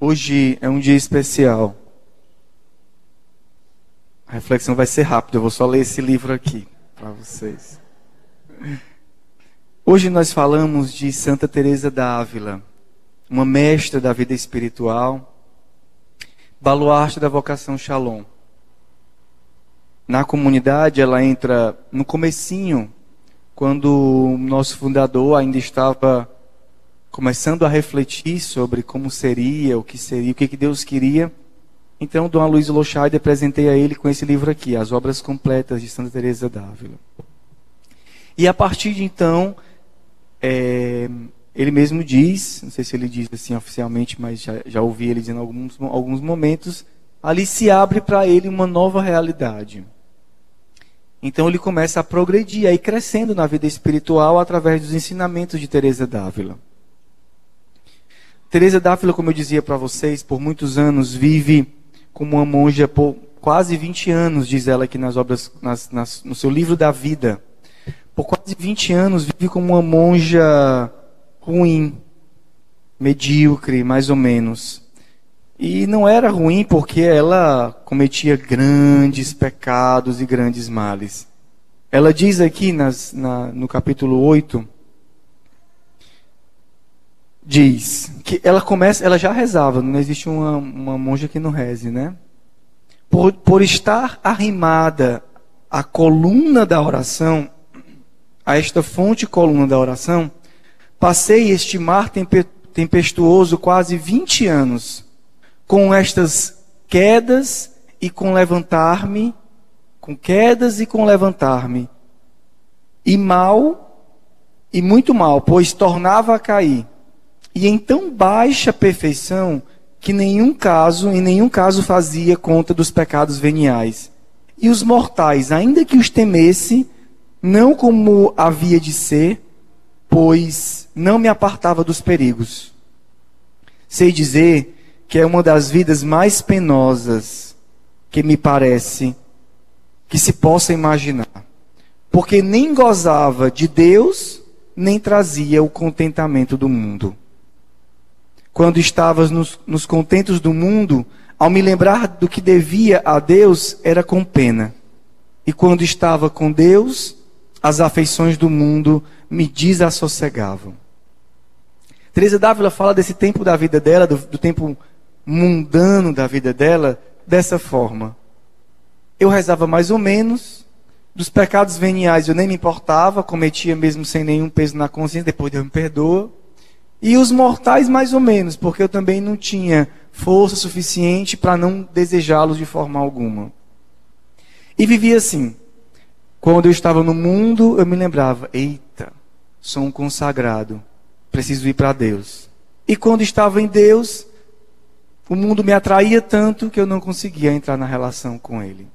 Hoje é um dia especial. A reflexão vai ser rápida, eu vou só ler esse livro aqui para vocês. Hoje nós falamos de Santa Teresa d'Ávila, uma mestra da vida espiritual, baluarte da vocação Shalom. Na comunidade ela entra no comecinho, quando o nosso fundador ainda estava começando a refletir sobre como seria, o que seria, o que, que Deus queria. Então, Dom Luiz Lochaide apresentei a ele com esse livro aqui, As Obras Completas de Santa Teresa d'Ávila. E a partir de então, é, ele mesmo diz, não sei se ele diz assim oficialmente, mas já, já ouvi ele dizendo em alguns, alguns momentos, ali se abre para ele uma nova realidade. Então ele começa a progredir, aí crescendo na vida espiritual através dos ensinamentos de Teresa d'Ávila. Teresa d'Ávila, como eu dizia para vocês, por muitos anos vive como uma monja por quase 20 anos, diz ela aqui nas obras, nas, nas, no seu livro da vida. Por quase 20 anos vive como uma monja ruim, medíocre, mais ou menos. E não era ruim porque ela cometia grandes pecados e grandes males. Ela diz aqui nas, na, no capítulo 8 diz que ela começa, ela já rezava, não existe uma, uma monja que não reze, né? Por, por estar arrimada à coluna da oração, a esta fonte coluna da oração, passei este mar tempestuoso quase 20 anos, com estas quedas e com levantar-me, com quedas e com levantar-me, e mal, e muito mal, pois tornava a cair e em tão baixa perfeição que nenhum caso, em nenhum caso fazia conta dos pecados veniais. E os mortais, ainda que os temesse, não como havia de ser, pois não me apartava dos perigos. Sei dizer que é uma das vidas mais penosas que me parece que se possa imaginar. Porque nem gozava de Deus, nem trazia o contentamento do mundo. Quando estavas nos, nos contentos do mundo, ao me lembrar do que devia a Deus, era com pena. E quando estava com Deus, as afeições do mundo me desassossegavam. Teresa Dávila fala desse tempo da vida dela, do, do tempo mundano da vida dela, dessa forma. Eu rezava mais ou menos, dos pecados veniais eu nem me importava, cometia mesmo sem nenhum peso na consciência, depois Deus me perdoa. E os mortais, mais ou menos, porque eu também não tinha força suficiente para não desejá-los de forma alguma. E vivia assim. Quando eu estava no mundo, eu me lembrava: eita, sou um consagrado, preciso ir para Deus. E quando estava em Deus, o mundo me atraía tanto que eu não conseguia entrar na relação com Ele.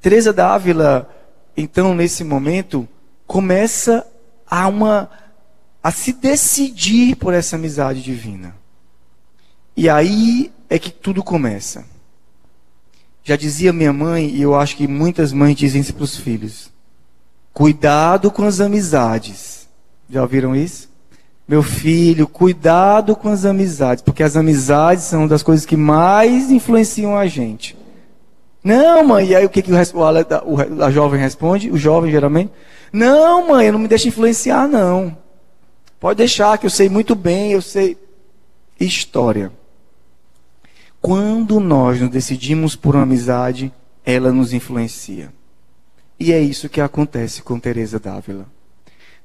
Teresa d'Ávila, então, nesse momento, começa a uma a se decidir por essa amizade divina. E aí é que tudo começa. Já dizia minha mãe, e eu acho que muitas mães dizem isso para os filhos: cuidado com as amizades. Já ouviram isso? Meu filho, cuidado com as amizades, porque as amizades são das coisas que mais influenciam a gente. Não, mãe, e aí o que, que o, o, a jovem responde? O jovem geralmente? Não, mãe, eu não me deixa influenciar, não. Pode deixar que eu sei muito bem, eu sei. História. Quando nós nos decidimos por uma amizade, ela nos influencia. E é isso que acontece com Teresa d'Ávila.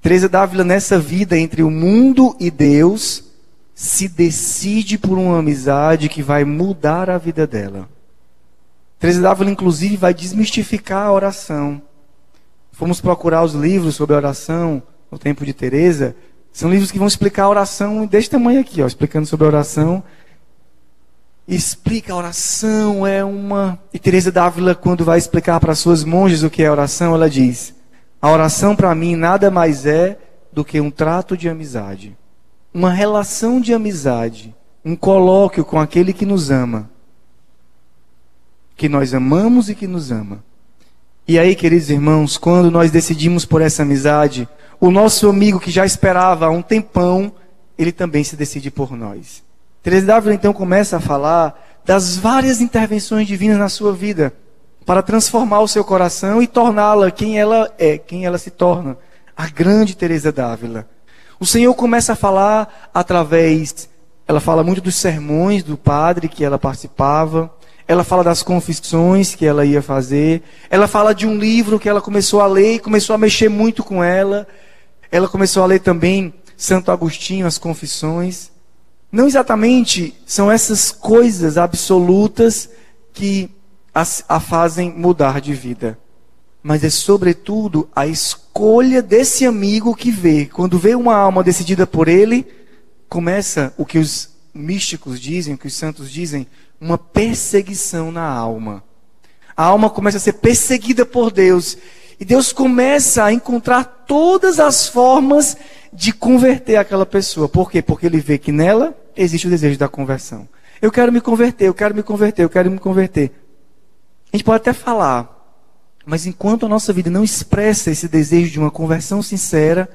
Teresa d'Ávila nessa vida entre o mundo e Deus se decide por uma amizade que vai mudar a vida dela. Teresa d'Ávila inclusive vai desmistificar a oração. Fomos procurar os livros sobre a oração no tempo de Teresa, são livros que vão explicar a oração deste tamanho aqui, ó, explicando sobre a oração. Explica a oração, é uma. E Teresa d'Ávila, quando vai explicar para suas monjas o que é oração, ela diz: A oração para mim nada mais é do que um trato de amizade. Uma relação de amizade. Um colóquio com aquele que nos ama. Que nós amamos e que nos ama. E aí, queridos irmãos, quando nós decidimos por essa amizade, o nosso amigo que já esperava há um tempão, ele também se decide por nós. Teresa Dávila então começa a falar das várias intervenções divinas na sua vida para transformar o seu coração e torná-la quem ela é, quem ela se torna, a grande Teresa Dávila. O Senhor começa a falar através, ela fala muito dos sermões do padre que ela participava, ela fala das confissões que ela ia fazer, ela fala de um livro que ela começou a ler e começou a mexer muito com ela. Ela começou a ler também Santo Agostinho, as confissões. Não exatamente são essas coisas absolutas que a, fazem mudar de vida, mas é sobretudo a escolha desse amigo que vê. Quando vê uma alma decidida por ele, começa o que os místicos dizem, o que os santos dizem, uma perseguição na alma. A alma começa a ser perseguida por Deus. E Deus começa a encontrar todas as formas de converter aquela pessoa. Por quê? Porque ele vê que nela existe o desejo da conversão. Eu quero me converter, eu quero me converter, eu quero me converter. A gente pode até falar, mas enquanto a nossa vida não expressa esse desejo de uma conversão sincera,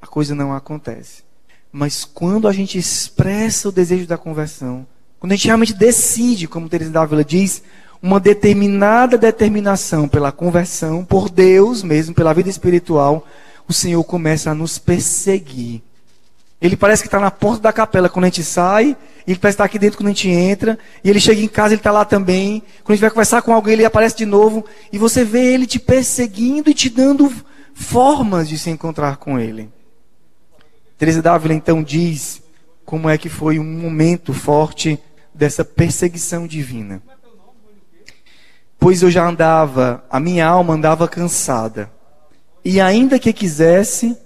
a coisa não acontece. Mas quando a gente expressa o desejo da conversão, quando a gente realmente decide, como Teresa Dávila diz, uma determinada determinação pela conversão, por Deus mesmo, pela vida espiritual, o Senhor começa a nos perseguir. Ele parece que está na porta da capela quando a gente sai, ele parece estar aqui dentro quando a gente entra, e ele chega em casa, ele está lá também. Quando a gente vai conversar com alguém, ele aparece de novo, e você vê ele te perseguindo e te dando formas de se encontrar com ele. Teresa Dávila então diz como é que foi um momento forte dessa perseguição divina. Pois eu já andava, a minha alma andava cansada. E ainda que quisesse,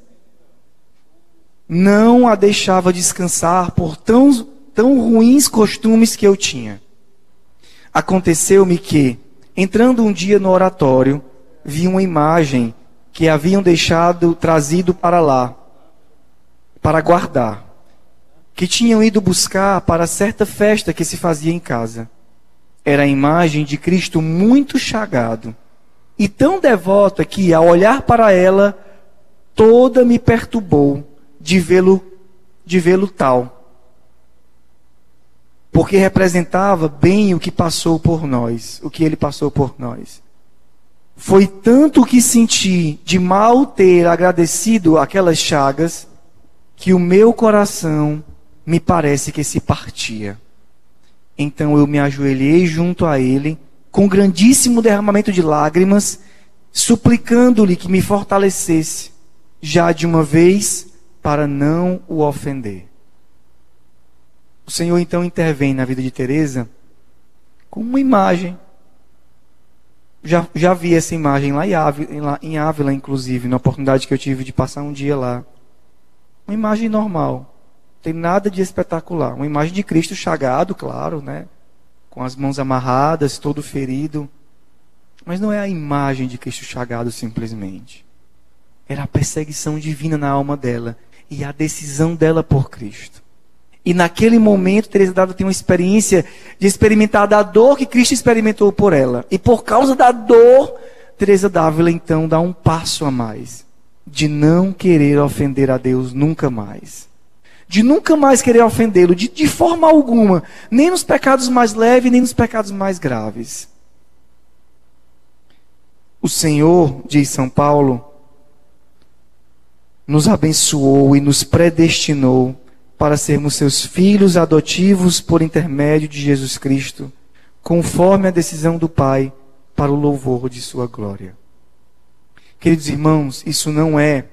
não a deixava descansar por tão, tão ruins costumes que eu tinha. Aconteceu-me que, entrando um dia no oratório, vi uma imagem que haviam deixado trazido para lá, para guardar que tinham ido buscar para certa festa que se fazia em casa. Era a imagem de Cristo muito chagado e tão devota que, ao olhar para ela, toda me perturbou de vê-lo de vê-lo tal. Porque representava bem o que passou por nós, o que ele passou por nós. Foi tanto que senti de mal ter agradecido aquelas chagas, que o meu coração me parece que se partia. Então eu me ajoelhei junto a ele, com grandíssimo derramamento de lágrimas, suplicando-lhe que me fortalecesse, já de uma vez, para não o ofender. O Senhor então intervém na vida de Teresa com uma imagem. Já, já vi essa imagem lá em, Ávila, em Ávila, inclusive, na oportunidade que eu tive de passar um dia lá. Uma imagem normal tem nada de espetacular. Uma imagem de Cristo chagado, claro, né? Com as mãos amarradas, todo ferido. Mas não é a imagem de Cristo chagado simplesmente. Era a perseguição divina na alma dela e a decisão dela por Cristo. E naquele momento, Teresa Dávila tem uma experiência de experimentar da dor que Cristo experimentou por ela. E por causa da dor, Teresa Dávila então dá um passo a mais de não querer ofender a Deus nunca mais de nunca mais querer ofendê-lo, de, de forma alguma, nem nos pecados mais leves, nem nos pecados mais graves. O Senhor, diz São Paulo, nos abençoou e nos predestinou para sermos seus filhos adotivos por intermédio de Jesus Cristo, conforme a decisão do Pai, para o louvor de Sua glória. Queridos irmãos, isso não é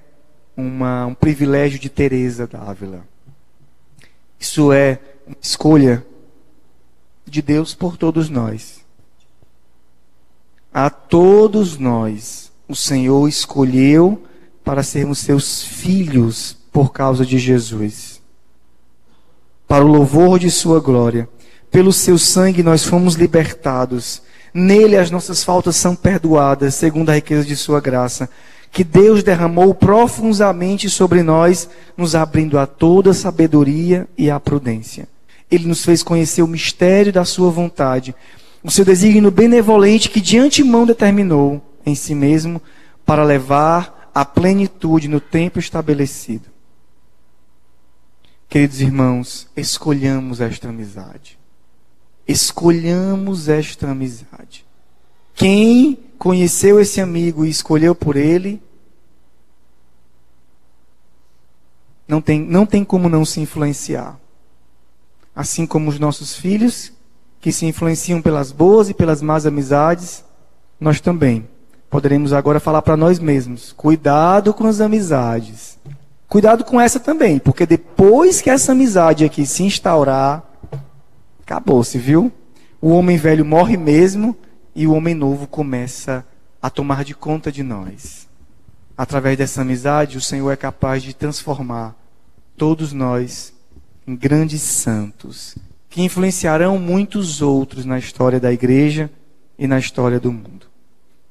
uma, um privilégio de Teresa Ávila. Isso é uma escolha de Deus por todos nós. A todos nós, o Senhor escolheu para sermos seus filhos por causa de Jesus. Para o louvor de Sua glória. Pelo seu sangue nós fomos libertados. Nele as nossas faltas são perdoadas, segundo a riqueza de Sua graça que Deus derramou profundamente sobre nós, nos abrindo a toda sabedoria e a prudência. Ele nos fez conhecer o mistério da sua vontade, o seu desígnio benevolente que de antemão determinou em si mesmo para levar a plenitude no tempo estabelecido. Queridos irmãos, escolhamos esta amizade. Escolhamos esta amizade. Quem conheceu esse amigo e escolheu por ele, não tem, não tem como não se influenciar. Assim como os nossos filhos, que se influenciam pelas boas e pelas más amizades, nós também poderemos agora falar para nós mesmos: cuidado com as amizades. Cuidado com essa também, porque depois que essa amizade aqui se instaurar, acabou-se, viu? O homem velho morre mesmo e o homem novo começa a tomar de conta de nós. Através dessa amizade, o Senhor é capaz de transformar todos nós em grandes santos, que influenciarão muitos outros na história da igreja e na história do mundo.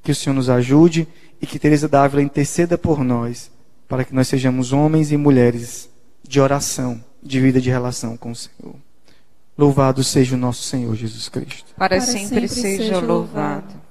Que o Senhor nos ajude e que Teresa Dávila interceda por nós, para que nós sejamos homens e mulheres de oração, de vida de relação com o Senhor. Louvado seja o nosso Senhor Jesus Cristo. Para, Para sempre, sempre, seja louvado.